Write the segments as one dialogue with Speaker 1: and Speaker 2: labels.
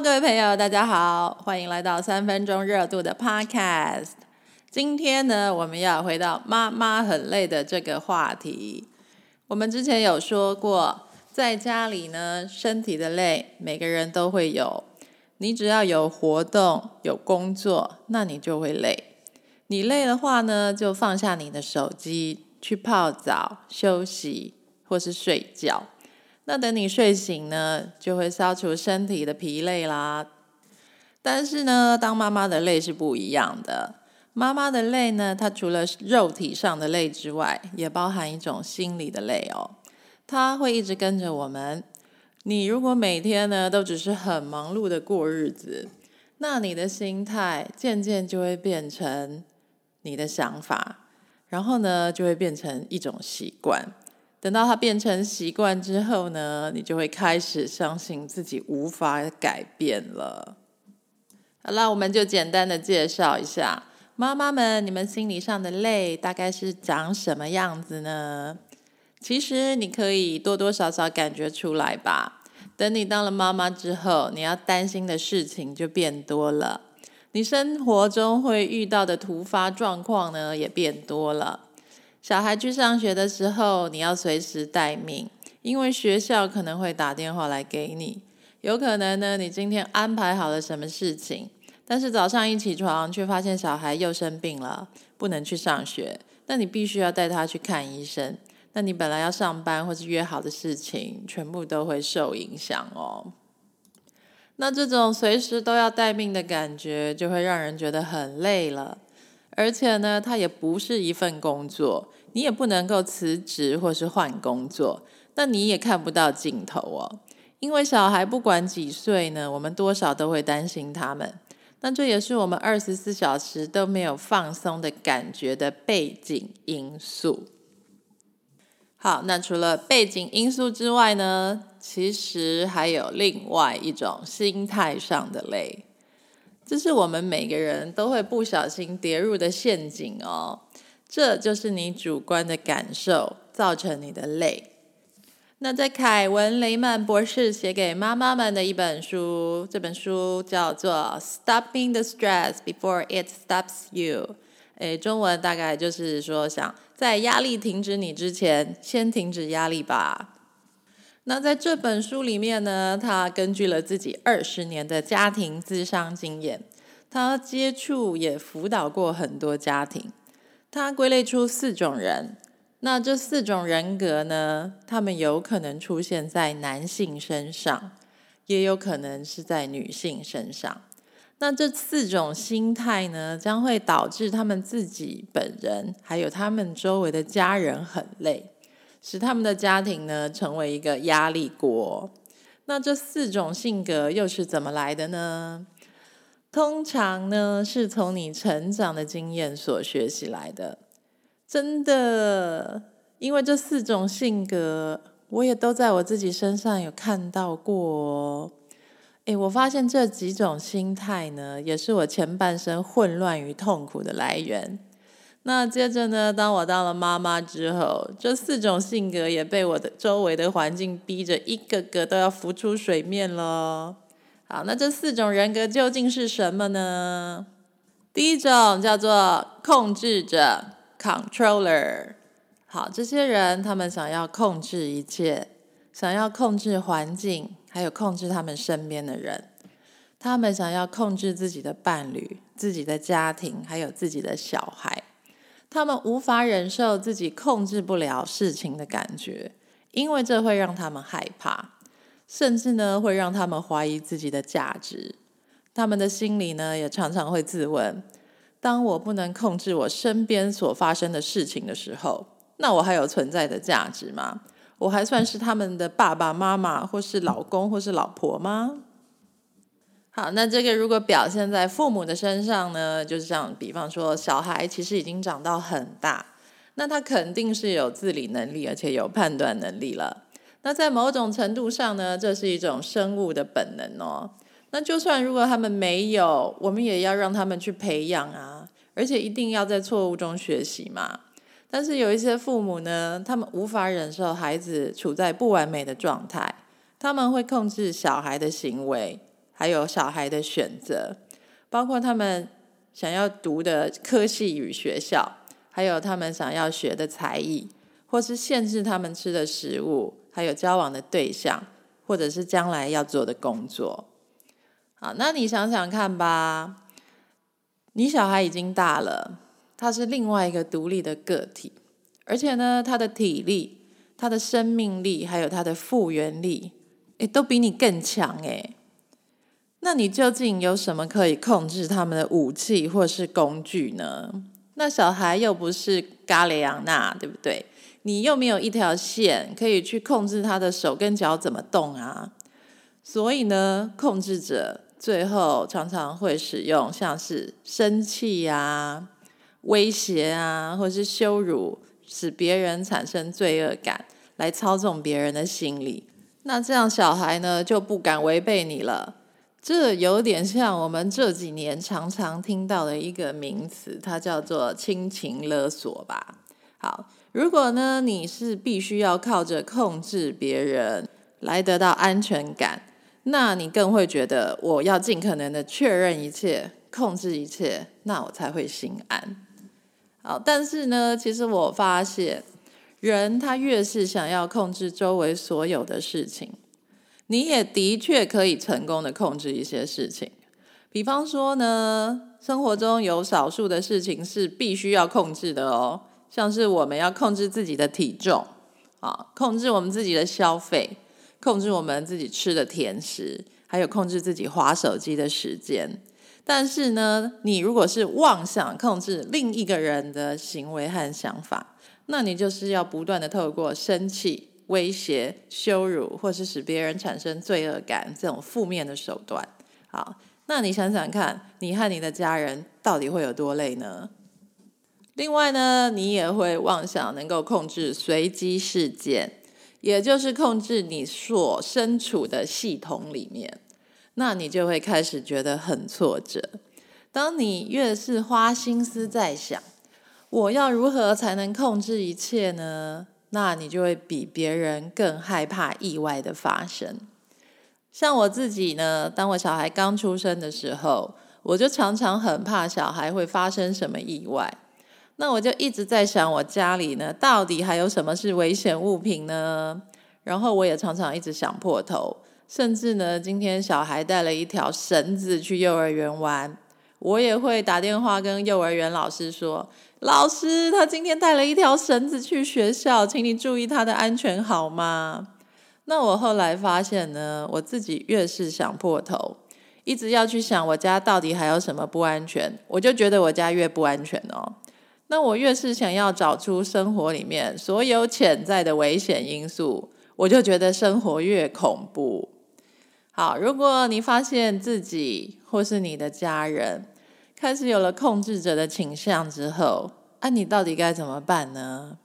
Speaker 1: 各位朋友，大家好，欢迎来到三分钟热度的 Podcast。今天呢，我们要回到妈妈很累的这个话题。我们之前有说过，在家里呢，身体的累，每个人都会有。你只要有活动、有工作，那你就会累。你累的话呢，就放下你的手机，去泡澡、休息，或是睡觉。那等你睡醒呢，就会消除身体的疲累啦。但是呢，当妈妈的累是不一样的。妈妈的累呢，它除了肉体上的累之外，也包含一种心理的累哦。它会一直跟着我们。你如果每天呢都只是很忙碌的过日子，那你的心态渐渐就会变成你的想法，然后呢就会变成一种习惯。等到它变成习惯之后呢，你就会开始相信自己无法改变了。好了，我们就简单的介绍一下，妈妈们，你们心理上的累大概是长什么样子呢？其实你可以多多少少感觉出来吧。等你当了妈妈之后，你要担心的事情就变多了，你生活中会遇到的突发状况呢也变多了。小孩去上学的时候，你要随时待命，因为学校可能会打电话来给你。有可能呢，你今天安排好了什么事情，但是早上一起床却发现小孩又生病了，不能去上学，那你必须要带他去看医生。那你本来要上班或是约好的事情，全部都会受影响哦。那这种随时都要待命的感觉，就会让人觉得很累了。而且呢，它也不是一份工作。你也不能够辞职或是换工作，那你也看不到尽头哦。因为小孩不管几岁呢，我们多少都会担心他们。那这也是我们二十四小时都没有放松的感觉的背景因素。好，那除了背景因素之外呢，其实还有另外一种心态上的累，这是我们每个人都会不小心跌入的陷阱哦。这就是你主观的感受造成你的累。那在凯文雷曼博士写给妈妈们的一本书，这本书叫做《Stopping the Stress Before It Stops You》。诶，中文大概就是说，想在压力停止你之前，先停止压力吧。那在这本书里面呢，他根据了自己二十年的家庭咨商经验，他接触也辅导过很多家庭。他归类出四种人，那这四种人格呢，他们有可能出现在男性身上，也有可能是在女性身上。那这四种心态呢，将会导致他们自己本人，还有他们周围的家人很累，使他们的家庭呢成为一个压力锅。那这四种性格又是怎么来的呢？通常呢，是从你成长的经验所学习来的，真的，因为这四种性格，我也都在我自己身上有看到过。诶，我发现这几种心态呢，也是我前半生混乱与痛苦的来源。那接着呢，当我当了妈妈之后，这四种性格也被我的周围的环境逼着一个个都要浮出水面了。好，那这四种人格究竟是什么呢？第一种叫做控制者 （controller）。好，这些人他们想要控制一切，想要控制环境，还有控制他们身边的人。他们想要控制自己的伴侣、自己的家庭，还有自己的小孩。他们无法忍受自己控制不了事情的感觉，因为这会让他们害怕。甚至呢，会让他们怀疑自己的价值。他们的心里呢，也常常会自问：当我不能控制我身边所发生的事情的时候，那我还有存在的价值吗？我还算是他们的爸爸妈妈，或是老公，或是老婆吗？好，那这个如果表现在父母的身上呢，就是像比方说，小孩其实已经长到很大，那他肯定是有自理能力，而且有判断能力了。那在某种程度上呢，这是一种生物的本能哦。那就算如果他们没有，我们也要让他们去培养啊，而且一定要在错误中学习嘛。但是有一些父母呢，他们无法忍受孩子处在不完美的状态，他们会控制小孩的行为，还有小孩的选择，包括他们想要读的科系与学校，还有他们想要学的才艺，或是限制他们吃的食物，还有交往的对象，或者是将来要做的工作。好，那你想想看吧，你小孩已经大了，他是另外一个独立的个体，而且呢，他的体力、他的生命力，还有他的复原力。诶，都比你更强诶。那你究竟有什么可以控制他们的武器或是工具呢？那小孩又不是嘎雷昂纳，对不对？你又没有一条线可以去控制他的手跟脚怎么动啊？所以呢，控制者最后常常会使用像是生气呀、威胁啊，或是羞辱，使别人产生罪恶感，来操纵别人的心理。那这样小孩呢就不敢违背你了，这有点像我们这几年常常听到的一个名词，它叫做亲情勒索吧。好，如果呢你是必须要靠着控制别人来得到安全感，那你更会觉得我要尽可能的确认一切，控制一切，那我才会心安。好，但是呢，其实我发现。人他越是想要控制周围所有的事情，你也的确可以成功的控制一些事情。比方说呢，生活中有少数的事情是必须要控制的哦，像是我们要控制自己的体重啊，控制我们自己的消费，控制我们自己吃的甜食，还有控制自己划手机的时间。但是呢，你如果是妄想控制另一个人的行为和想法，那你就是要不断的透过生气、威胁、羞辱，或是使别人产生罪恶感这种负面的手段。好，那你想想看，你和你的家人到底会有多累呢？另外呢，你也会妄想能够控制随机事件，也就是控制你所身处的系统里面，那你就会开始觉得很挫折。当你越是花心思在想。我要如何才能控制一切呢？那你就会比别人更害怕意外的发生。像我自己呢，当我小孩刚出生的时候，我就常常很怕小孩会发生什么意外。那我就一直在想，我家里呢，到底还有什么是危险物品呢？然后我也常常一直想破头，甚至呢，今天小孩带了一条绳子去幼儿园玩，我也会打电话跟幼儿园老师说。老师，他今天带了一条绳子去学校，请你注意他的安全好吗？那我后来发现呢，我自己越是想破头，一直要去想我家到底还有什么不安全，我就觉得我家越不安全哦。那我越是想要找出生活里面所有潜在的危险因素，我就觉得生活越恐怖。好，如果你发现自己或是你的家人，开始有了控制者的倾向之后，那你到底该怎么办呢？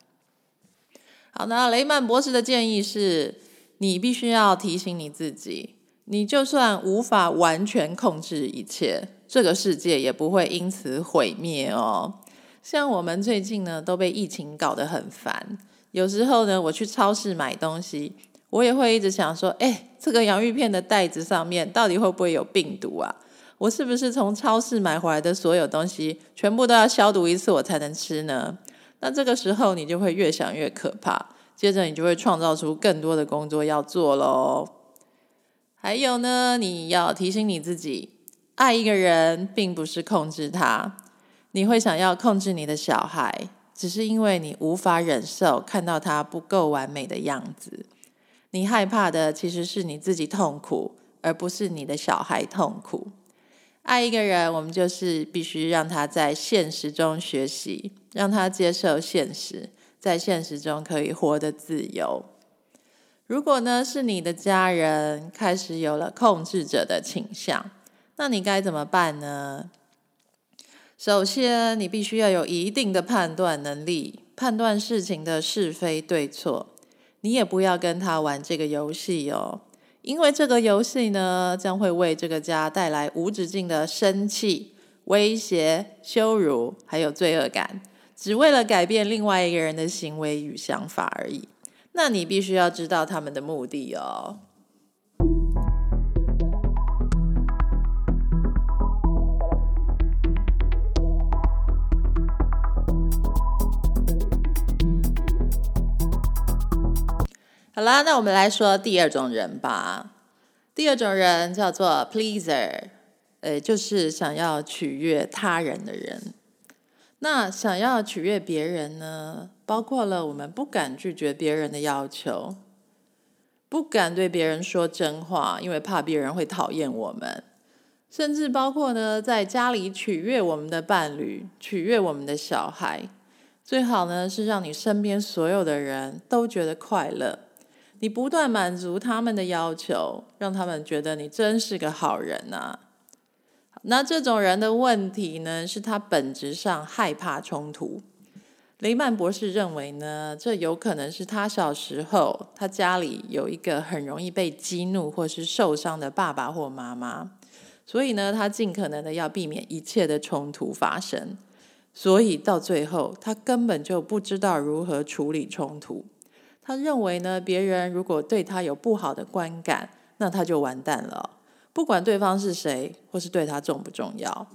Speaker 1: 好，那雷曼博士的建议是，你必须要提醒你自己，你就算无法完全控制一切，这个世界也不会因此毁灭哦。像我们最近呢，都被疫情搞得很烦，有时候呢，我去超市买东西，我也会一直想说，哎，这个洋芋片的袋子上面到底会不会有病毒啊？我是不是从超市买回来的所有东西全部都要消毒一次我才能吃呢？那这个时候你就会越想越可怕，接着你就会创造出更多的工作要做喽。还有呢，你要提醒你自己，爱一个人并不是控制他。你会想要控制你的小孩，只是因为你无法忍受看到他不够完美的样子。你害怕的其实是你自己痛苦，而不是你的小孩痛苦。爱一个人，我们就是必须让他在现实中学习，让他接受现实，在现实中可以活得自由。如果呢是你的家人开始有了控制者的倾向，那你该怎么办呢？首先，你必须要有一定的判断能力，判断事情的是非对错。你也不要跟他玩这个游戏哦。因为这个游戏呢，将会为这个家带来无止境的生气、威胁、羞辱，还有罪恶感，只为了改变另外一个人的行为与想法而已。那你必须要知道他们的目的哦。好啦，那我们来说第二种人吧。第二种人叫做 pleaser，呃，就是想要取悦他人的人。那想要取悦别人呢，包括了我们不敢拒绝别人的要求，不敢对别人说真话，因为怕别人会讨厌我们。甚至包括呢，在家里取悦我们的伴侣，取悦我们的小孩，最好呢是让你身边所有的人都觉得快乐。你不断满足他们的要求，让他们觉得你真是个好人呐。那这种人的问题呢，是他本质上害怕冲突。雷曼博士认为呢，这有可能是他小时候他家里有一个很容易被激怒或是受伤的爸爸或妈妈。所以呢，他尽可能的要避免一切的冲突发生，所以到最后，他根本就不知道如何处理冲突。他认为呢，别人如果对他有不好的观感，那他就完蛋了，不管对方是谁，或是对他重不重要。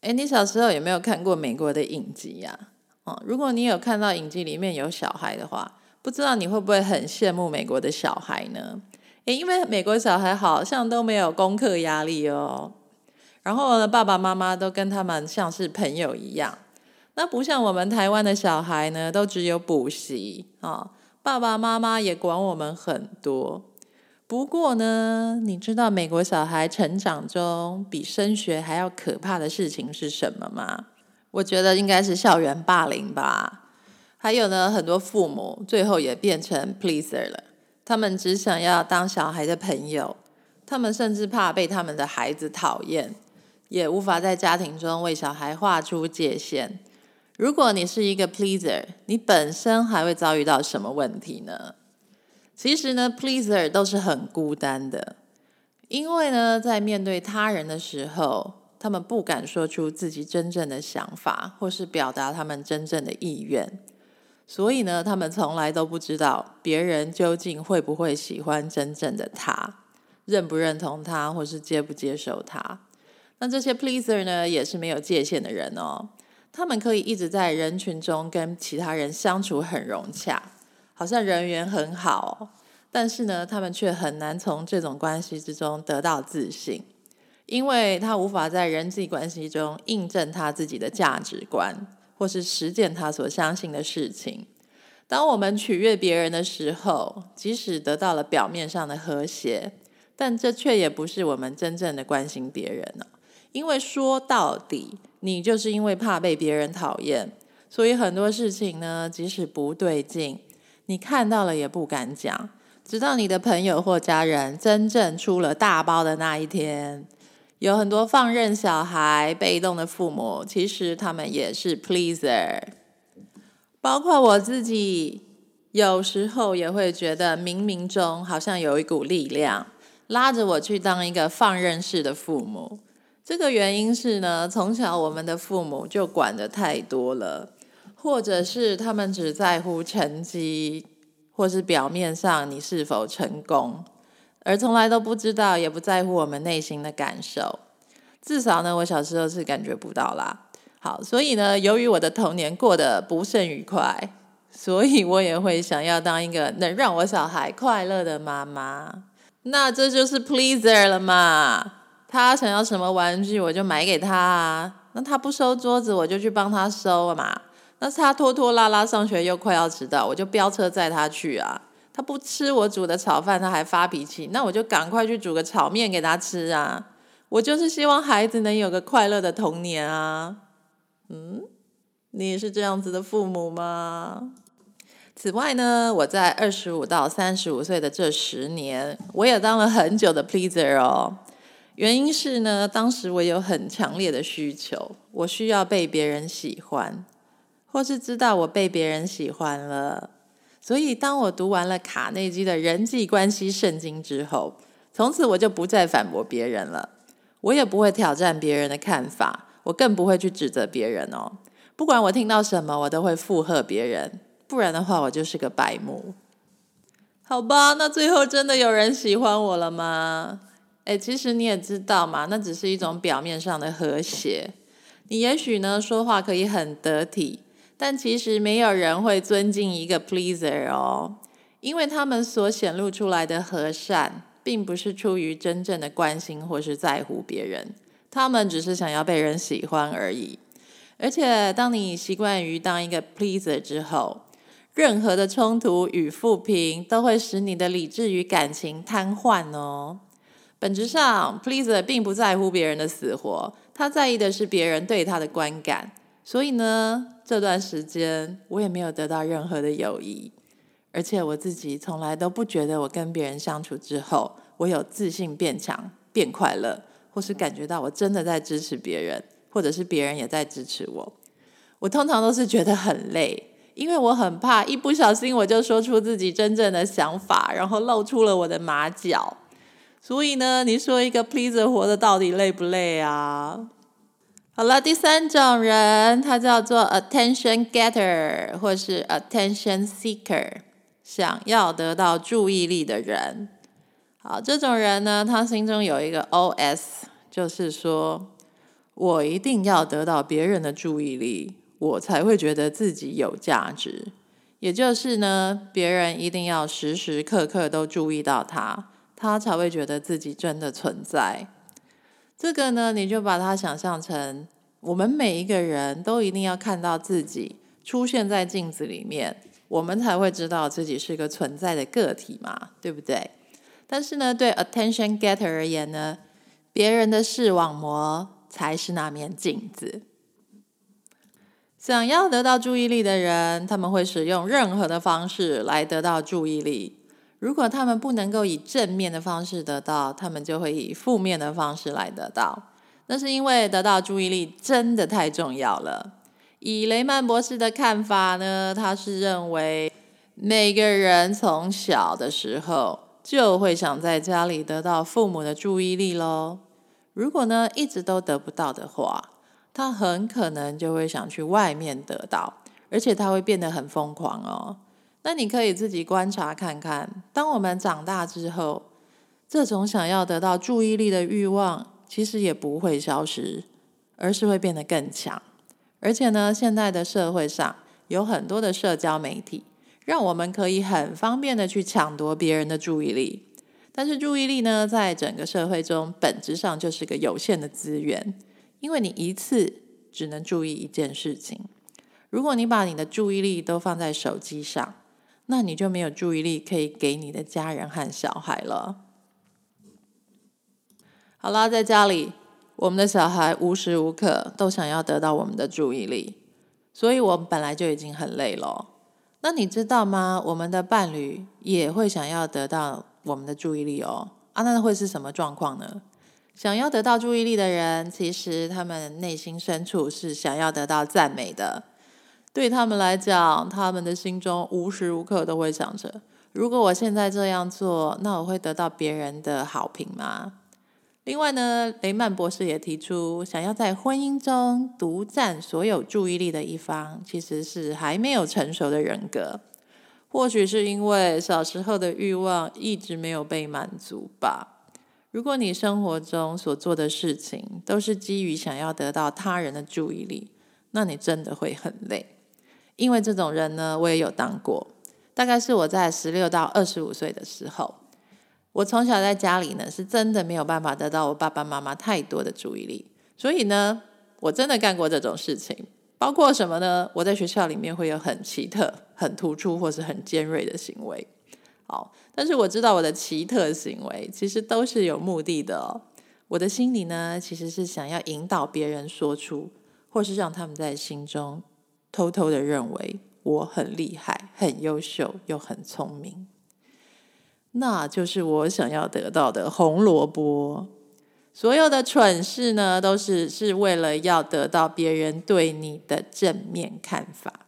Speaker 1: 哎，你小时候有没有看过美国的影集呀？哦，如果你有看到影集里面有小孩的话，不知道你会不会很羡慕美国的小孩呢？因为美国小孩好像都没有功课压力哦，然后呢，爸爸妈妈都跟他们像是朋友一样。那不像我们台湾的小孩呢，都只有补习啊，爸爸妈妈也管我们很多。不过呢，你知道美国小孩成长中比升学还要可怕的事情是什么吗？我觉得应该是校园霸凌吧。还有呢，很多父母最后也变成 pleaser 了。他们只想要当小孩的朋友，他们甚至怕被他们的孩子讨厌，也无法在家庭中为小孩画出界限。如果你是一个 pleaser，你本身还会遭遇到什么问题呢？其实呢，pleaser 都是很孤单的，因为呢，在面对他人的时候，他们不敢说出自己真正的想法，或是表达他们真正的意愿。所以呢，他们从来都不知道别人究竟会不会喜欢真正的他，认不认同他，或是接不接受他。那这些 pleaser 呢，也是没有界限的人哦。他们可以一直在人群中跟其他人相处很融洽，好像人缘很好。但是呢，他们却很难从这种关系之中得到自信，因为他无法在人际关系中印证他自己的价值观。或是实践他所相信的事情。当我们取悦别人的时候，即使得到了表面上的和谐，但这却也不是我们真正的关心别人呢。因为说到底，你就是因为怕被别人讨厌，所以很多事情呢，即使不对劲，你看到了也不敢讲，直到你的朋友或家人真正出了大包的那一天。有很多放任小孩、被动的父母，其实他们也是 pleaser。包括我自己，有时候也会觉得冥冥中好像有一股力量拉着我去当一个放任式的父母。这个原因是呢，从小我们的父母就管的太多了，或者是他们只在乎成绩，或是表面上你是否成功。而从来都不知道，也不在乎我们内心的感受。至少呢，我小时候是感觉不到啦。好，所以呢，由于我的童年过得不甚愉快，所以我也会想要当一个能让我小孩快乐的妈妈。那这就是 pleaser 了嘛？他想要什么玩具，我就买给他啊。那他不收桌子，我就去帮他收嘛。那他拖拖拉拉上学又快要迟到，我就飙车载他去啊。他不吃我煮的炒饭，他还发脾气，那我就赶快去煮个炒面给他吃啊！我就是希望孩子能有个快乐的童年啊。嗯，你也是这样子的父母吗？此外呢，我在二十五到三十五岁的这十年，我也当了很久的 pleaser 哦。原因是呢，当时我有很强烈的需求，我需要被别人喜欢，或是知道我被别人喜欢了。所以，当我读完了卡内基的人际关系圣经之后，从此我就不再反驳别人了。我也不会挑战别人的看法，我更不会去指责别人哦。不管我听到什么，我都会附和别人。不然的话，我就是个白目。好吧，那最后真的有人喜欢我了吗？哎，其实你也知道嘛，那只是一种表面上的和谐。你也许呢，说话可以很得体。但其实没有人会尊敬一个 pleaser 哦，因为他们所显露出来的和善，并不是出于真正的关心或是在乎别人，他们只是想要被人喜欢而已。而且，当你习惯于当一个 pleaser 之后，任何的冲突与负评都会使你的理智与感情瘫痪哦。本质上，pleaser 并不在乎别人的死活，他在意的是别人对他的观感。所以呢，这段时间我也没有得到任何的友谊，而且我自己从来都不觉得我跟别人相处之后，我有自信变强、变快乐，或是感觉到我真的在支持别人，或者是别人也在支持我。我通常都是觉得很累。因为我很怕一不小心我就说出自己真正的想法，然后露出了我的马脚。所以呢，你说一个 pleaser 活的到底累不累啊？好了，第三种人，他叫做 attention getter 或是 attention seeker，想要得到注意力的人。好，这种人呢，他心中有一个 OS，就是说我一定要得到别人的注意力。我才会觉得自己有价值，也就是呢，别人一定要时时刻刻都注意到他，他才会觉得自己真的存在。这个呢，你就把它想象成，我们每一个人都一定要看到自己出现在镜子里面，我们才会知道自己是个存在的个体嘛，对不对？但是呢，对 attention getter 而言呢，别人的视网膜才是那面镜子。想要得到注意力的人，他们会使用任何的方式来得到注意力。如果他们不能够以正面的方式得到，他们就会以负面的方式来得到。那是因为得到注意力真的太重要了。以雷曼博士的看法呢，他是认为每个人从小的时候就会想在家里得到父母的注意力喽。如果呢一直都得不到的话，他很可能就会想去外面得到，而且他会变得很疯狂哦。那你可以自己观察看看，当我们长大之后，这种想要得到注意力的欲望其实也不会消失，而是会变得更强。而且呢，现在的社会上有很多的社交媒体，让我们可以很方便的去抢夺别人的注意力。但是注意力呢，在整个社会中本质上就是个有限的资源。因为你一次只能注意一件事情，如果你把你的注意力都放在手机上，那你就没有注意力可以给你的家人和小孩了。好啦，在家里，我们的小孩无时无刻都想要得到我们的注意力，所以我们本来就已经很累了。那你知道吗？我们的伴侣也会想要得到我们的注意力哦。啊，那会是什么状况呢？想要得到注意力的人，其实他们内心深处是想要得到赞美的。对他们来讲，他们的心中无时无刻都会想着：如果我现在这样做，那我会得到别人的好评吗？另外呢，雷曼博士也提出，想要在婚姻中独占所有注意力的一方，其实是还没有成熟的人格。或许是因为小时候的欲望一直没有被满足吧。如果你生活中所做的事情都是基于想要得到他人的注意力，那你真的会很累。因为这种人呢，我也有当过。大概是我在十六到二十五岁的时候，我从小在家里呢，是真的没有办法得到我爸爸妈妈太多的注意力。所以呢，我真的干过这种事情，包括什么呢？我在学校里面会有很奇特、很突出或是很尖锐的行为。好，但是我知道我的奇特行为其实都是有目的的哦。我的心里呢，其实是想要引导别人说出，或是让他们在心中偷偷的认为我很厉害、很优秀又很聪明。那就是我想要得到的红萝卜。所有的蠢事呢，都是是为了要得到别人对你的正面看法。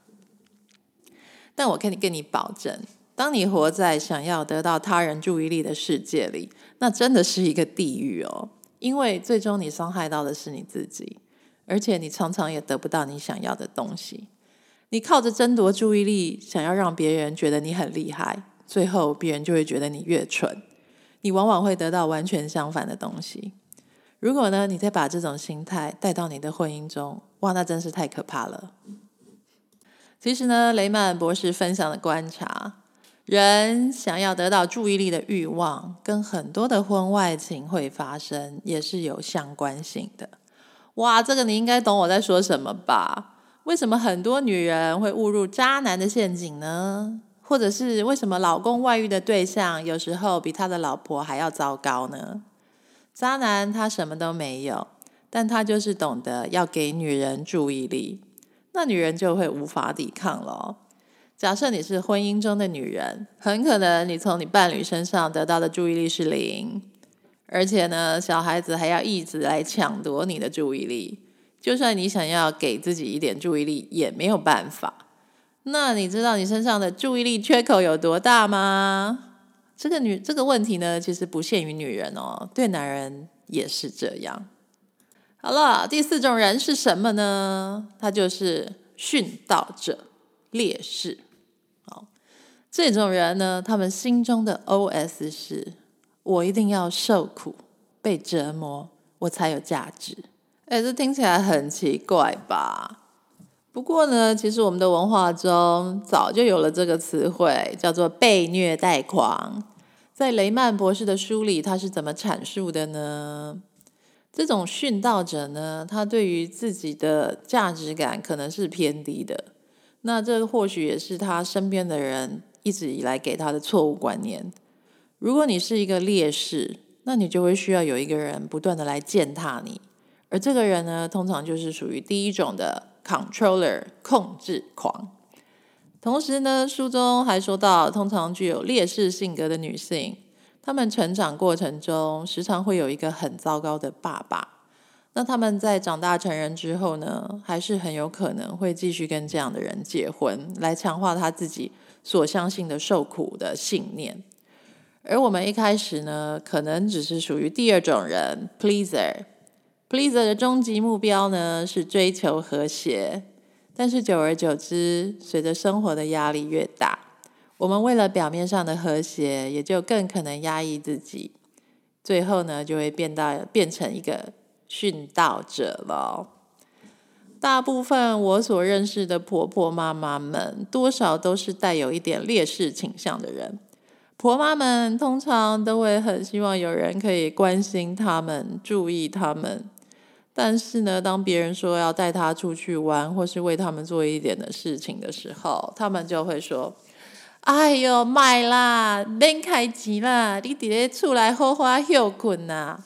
Speaker 1: 但我可以跟你保证。当你活在想要得到他人注意力的世界里，那真的是一个地狱哦！因为最终你伤害到的是你自己，而且你常常也得不到你想要的东西。你靠着争夺注意力，想要让别人觉得你很厉害，最后别人就会觉得你越蠢。你往往会得到完全相反的东西。如果呢，你再把这种心态带到你的婚姻中，哇，那真是太可怕了。其实呢，雷曼博士分享的观察。人想要得到注意力的欲望，跟很多的婚外情会发生，也是有相关性的。哇，这个你应该懂我在说什么吧？为什么很多女人会误入渣男的陷阱呢？或者是为什么老公外遇的对象有时候比他的老婆还要糟糕呢？渣男他什么都没有，但他就是懂得要给女人注意力，那女人就会无法抵抗了。假设你是婚姻中的女人，很可能你从你伴侣身上得到的注意力是零，而且呢，小孩子还要一直来抢夺你的注意力。就算你想要给自己一点注意力，也没有办法。那你知道你身上的注意力缺口有多大吗？这个女这个问题呢，其实不限于女人哦，对男人也是这样。好了，第四种人是什么呢？他就是殉道者、烈士。好这种人呢，他们心中的 O.S 是：我一定要受苦、被折磨，我才有价值。哎，这听起来很奇怪吧？不过呢，其实我们的文化中早就有了这个词汇，叫做“被虐待狂”。在雷曼博士的书里，他是怎么阐述的呢？这种殉道者呢，他对于自己的价值感可能是偏低的。那这或许也是他身边的人。一直以来给他的错误观念。如果你是一个烈士，那你就会需要有一个人不断的来践踏你，而这个人呢，通常就是属于第一种的 controller 控制狂。同时呢，书中还说到，通常具有烈士性格的女性，她们成长过程中时常会有一个很糟糕的爸爸。那他们在长大成人之后呢，还是很有可能会继续跟这样的人结婚，来强化他自己。所相信的受苦的信念，而我们一开始呢，可能只是属于第二种人，pleaser。pleaser 的终极目标呢是追求和谐，但是久而久之，随着生活的压力越大，我们为了表面上的和谐，也就更可能压抑自己，最后呢，就会变到变成一个殉道者了。大部分我所认识的婆婆妈妈们，多少都是带有一点劣势倾向的人。婆妈们通常都会很希望有人可以关心他们、注意他们。但是呢，当别人说要带他出去玩，或是为他们做一点的事情的时候，他们就会说：“哎呦，买啦，免开钱啦，你伫咧厝内好好休困呐。”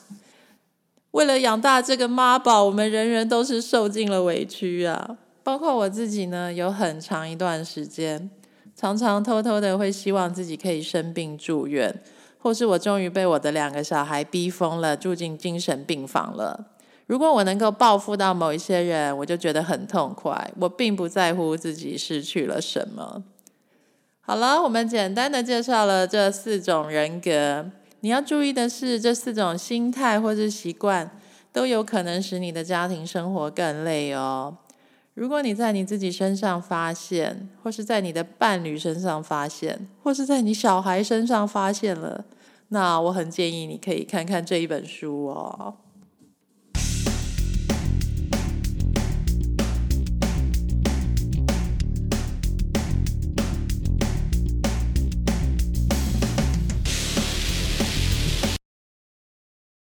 Speaker 1: 为了养大这个妈宝，我们人人都是受尽了委屈啊！包括我自己呢，有很长一段时间，常常偷偷的会希望自己可以生病住院，或是我终于被我的两个小孩逼疯了，住进精神病房了。如果我能够报复到某一些人，我就觉得很痛快。我并不在乎自己失去了什么。好了，我们简单的介绍了这四种人格。你要注意的是，这四种心态或是习惯都有可能使你的家庭生活更累哦。如果你在你自己身上发现，或是在你的伴侣身上发现，或是在你小孩身上发现了，那我很建议你可以看看这一本书哦。